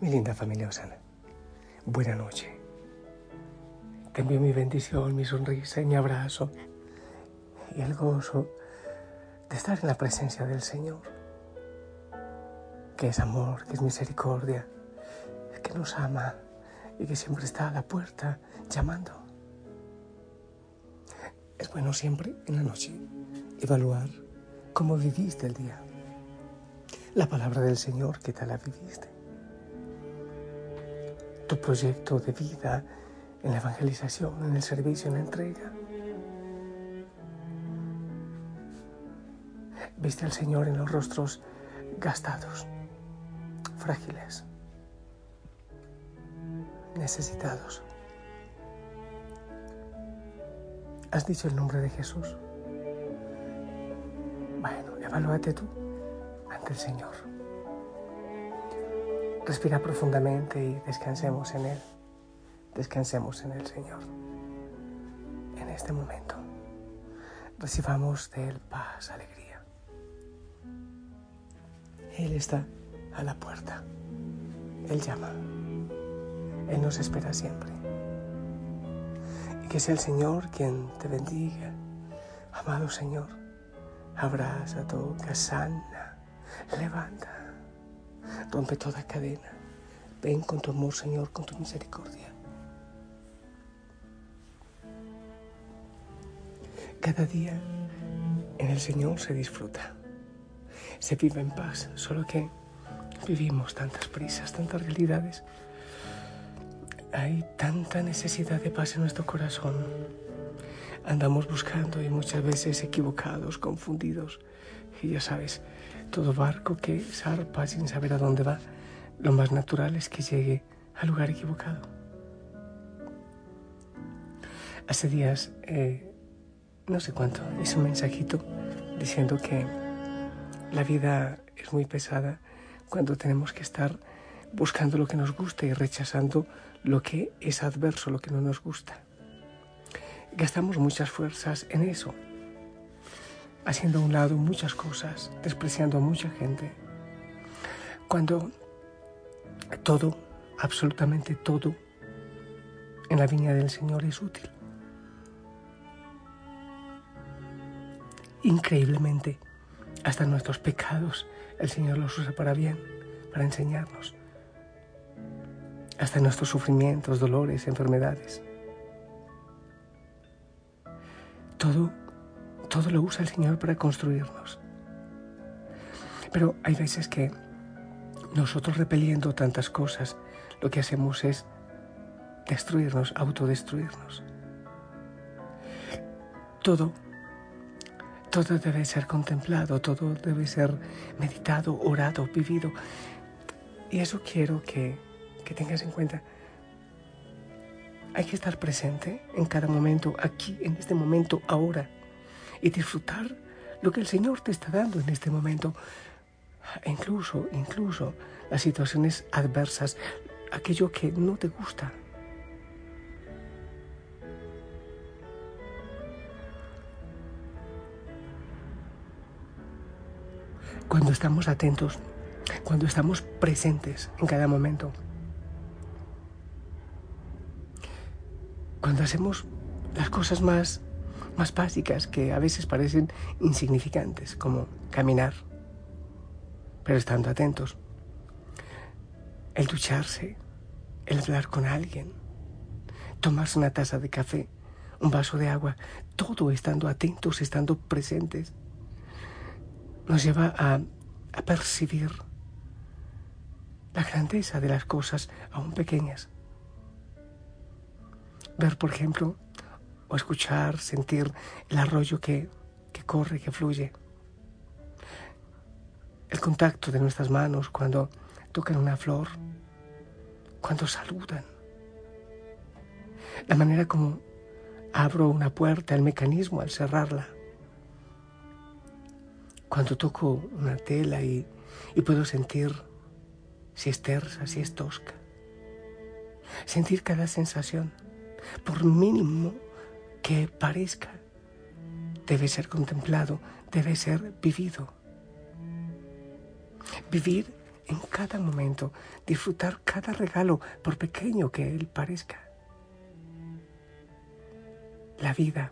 Mi linda familia Osana, buena noche. Te envío mi bendición, mi sonrisa y mi abrazo y el gozo de estar en la presencia del Señor, que es amor, que es misericordia, que nos ama y que siempre está a la puerta llamando. Es bueno siempre en la noche evaluar cómo viviste el día. La palabra del Señor, ¿qué tal la viviste? Tu proyecto de vida en la evangelización, en el servicio, en la entrega. Viste al Señor en los rostros gastados, frágiles, necesitados. ¿Has dicho el nombre de Jesús? Bueno, evalúate tú ante el Señor. Respira profundamente y descansemos en Él. Descansemos en el Señor. En este momento, recibamos de Él paz, alegría. Él está a la puerta. Él llama. Él nos espera siempre. Y que sea el Señor quien te bendiga. Amado Señor, abraza, toca, sana, levanta, rompe toda cadena. Ven con tu amor, Señor, con tu misericordia. Cada día en el Señor se disfruta, se vive en paz, solo que vivimos tantas prisas, tantas realidades. Hay tanta necesidad de paz en nuestro corazón. Andamos buscando y muchas veces equivocados, confundidos. Y ya sabes, todo barco que zarpa sin saber a dónde va, lo más natural es que llegue al lugar equivocado. Hace días eh, no sé cuánto, es un mensajito diciendo que la vida es muy pesada cuando tenemos que estar buscando lo que nos gusta y rechazando lo que es adverso, lo que no nos gusta. Gastamos muchas fuerzas en eso, haciendo a un lado muchas cosas, despreciando a mucha gente. Cuando todo, absolutamente todo, en la viña del Señor es útil. increíblemente. Hasta nuestros pecados el Señor los usa para bien, para enseñarnos. Hasta nuestros sufrimientos, dolores, enfermedades. Todo, todo lo usa el Señor para construirnos. Pero hay veces que nosotros repeliendo tantas cosas, lo que hacemos es destruirnos, autodestruirnos. Todo todo debe ser contemplado, todo debe ser meditado, orado, vivido. Y eso quiero que, que tengas en cuenta. Hay que estar presente en cada momento, aquí, en este momento, ahora, y disfrutar lo que el Señor te está dando en este momento. Incluso, incluso las situaciones adversas, aquello que no te gusta, cuando estamos atentos, cuando estamos presentes en cada momento. Cuando hacemos las cosas más, más básicas que a veces parecen insignificantes, como caminar, pero estando atentos. El ducharse, el hablar con alguien, tomarse una taza de café, un vaso de agua, todo estando atentos, estando presentes nos lleva a, percibir la grandeza de las cosas aún pequeñas. Ver, por ejemplo, o escuchar, sentir el arroyo que, que corre, que fluye. El contacto de nuestras manos cuando tocan una flor, cuando saludan. La manera como abro una puerta, el mecanismo al cerrarla cuando toco una tela y, puedo sentir si es tersa, si es tosca. Sentir cada sensación, por mínimo que parezca, debe ser contemplado, debe ser vivido. Vivir en cada momento, disfrutar cada regalo, por pequeño que él parezca. La vida,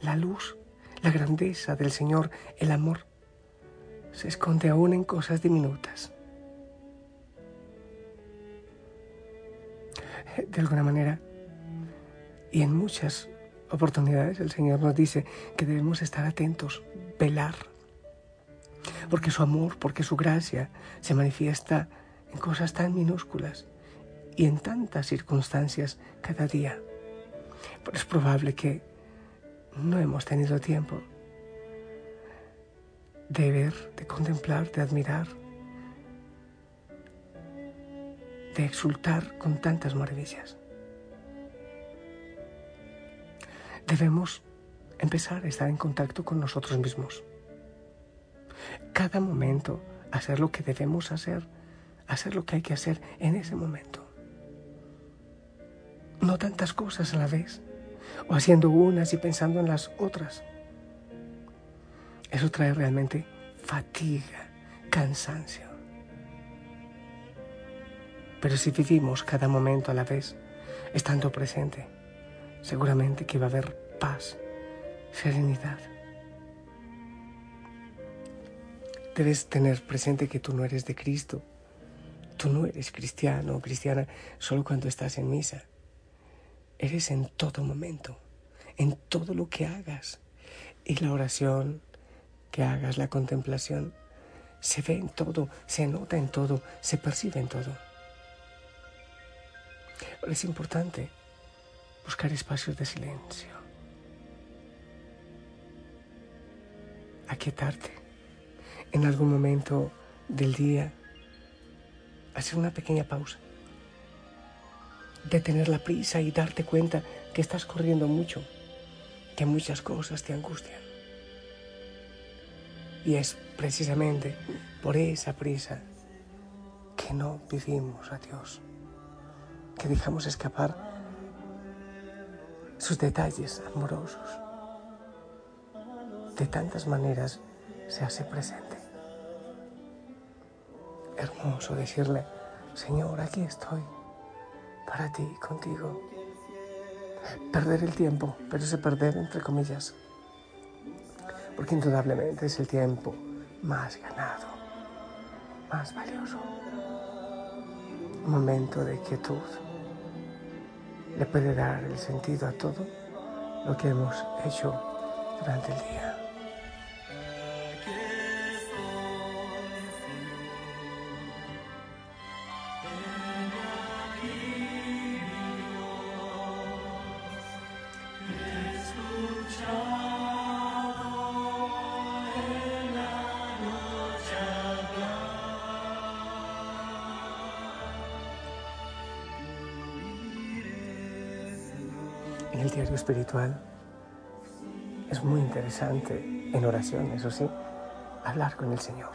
la luz, la grandeza del Señor, el amor, se esconde aún en cosas diminutas. De alguna manera, y en muchas oportunidades el Señor nos dice que debemos estar atentos, velar, porque su amor, porque su gracia se manifiesta en cosas tan minúsculas y en tantas circunstancias cada día. Pero es probable que no hemos tenido tiempo de ver, de contemplar, de admirar, de exultar con tantas maravillas. Debemos empezar a estar en contacto con nosotros mismos. Cada momento hacer lo que debemos hacer, hacer lo que hay que hacer en ese momento. No tantas cosas a la vez, o haciendo unas y pensando en las otras. Eso trae realmente fatiga, cansancio. Pero si vivimos cada momento a la vez, estando presente, seguramente que va a haber paz, serenidad. Debes tener presente que tú no eres de Cristo. Tú no eres cristiano o cristiana solo cuando estás en misa. Eres en todo momento, en todo lo que hagas. Y la oración que hagas, la contemplación, se ve en todo, se nota en todo, se percibe en todo. es importante buscar espacios de silencio, aquietarte en algún momento del día, hacer una pequeña pausa, detener la prisa y darte cuenta que estás corriendo mucho, que muchas cosas te angustian. Y es precisamente por esa prisa que no vivimos a Dios, que dejamos escapar sus detalles amorosos. De tantas maneras se hace presente. Hermoso decirle, Señor, aquí estoy, para ti, contigo. Perder el tiempo, pero ese perder entre comillas, porque indudablemente es el tiempo más ganado, más valioso. Un momento de quietud le puede dar el sentido a todo lo que hemos hecho durante el día. Espiritual es muy interesante, en oración, eso sí, hablar con el Señor.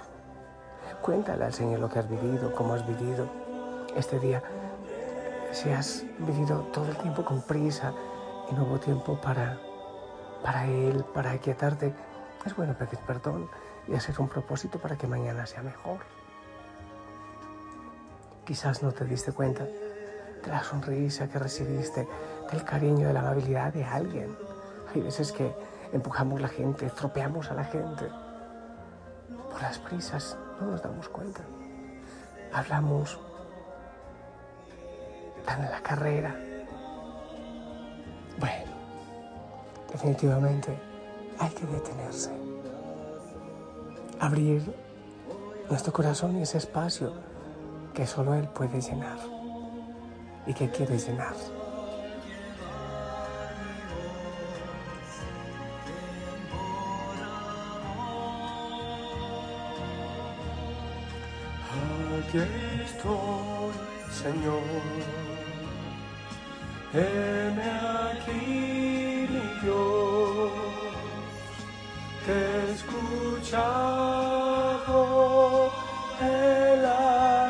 Cuéntale al Señor lo que has vivido, cómo has vivido este día. Si has vivido todo el tiempo con prisa y no hubo tiempo para, para Él, para aquietarte, es bueno pedir perdón y hacer un propósito para que mañana sea mejor. Quizás no te diste cuenta de la sonrisa que recibiste, del cariño, de la amabilidad de alguien. Hay veces que empujamos la gente, estropeamos a la gente. Por las prisas no nos damos cuenta. Hablamos tan en la carrera. Bueno, definitivamente hay que detenerse. Abrir nuestro corazón y ese espacio que solo Él puede llenar y que quiere llenar. Aquí estoy, Señor. Heme aquí, mi. Te la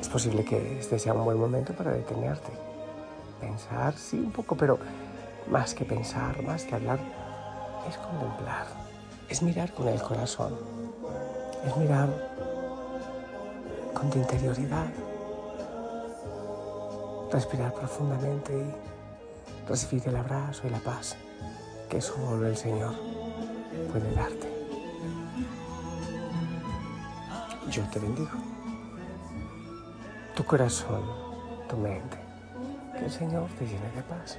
Es posible que este sea un buen momento para detenerte. Pensar, sí, un poco, pero más que pensar, más que hablar, es contemplar, es mirar con el corazón, es mirar con tu interioridad, respirar profundamente y recibir el abrazo y la paz que solo el Señor puede darte. Yo te bendigo. Tu corazón, tu mente, que el Señor te llene de paz.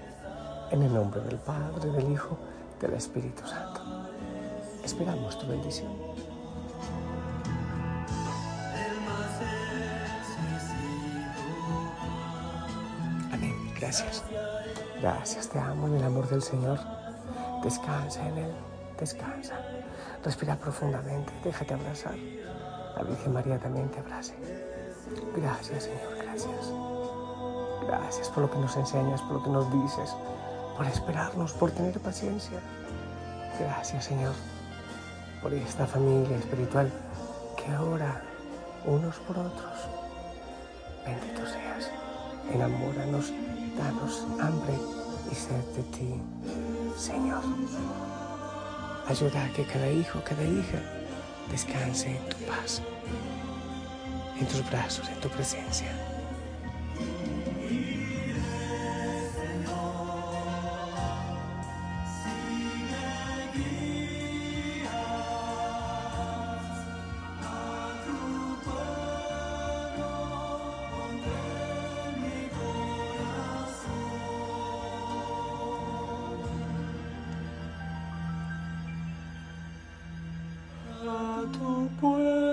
En el nombre del Padre, del Hijo, del Espíritu Santo. Esperamos tu bendición. Amén. Gracias. Gracias, te amo en el amor del Señor. Descansa en Él, descansa. Respira profundamente, déjate abrazar. La Virgen María también te abrace. Gracias, Señor, gracias. Gracias por lo que nos enseñas, por lo que nos dices, por esperarnos, por tener paciencia. Gracias, Señor, por esta familia espiritual que ora unos por otros. Bendito seas. Enamóranos, danos hambre y sed de ti, Señor. Ayuda a que cada hijo, cada hija descanse en tu paz, en tus brazos, en tu presencia. Tu pueblo.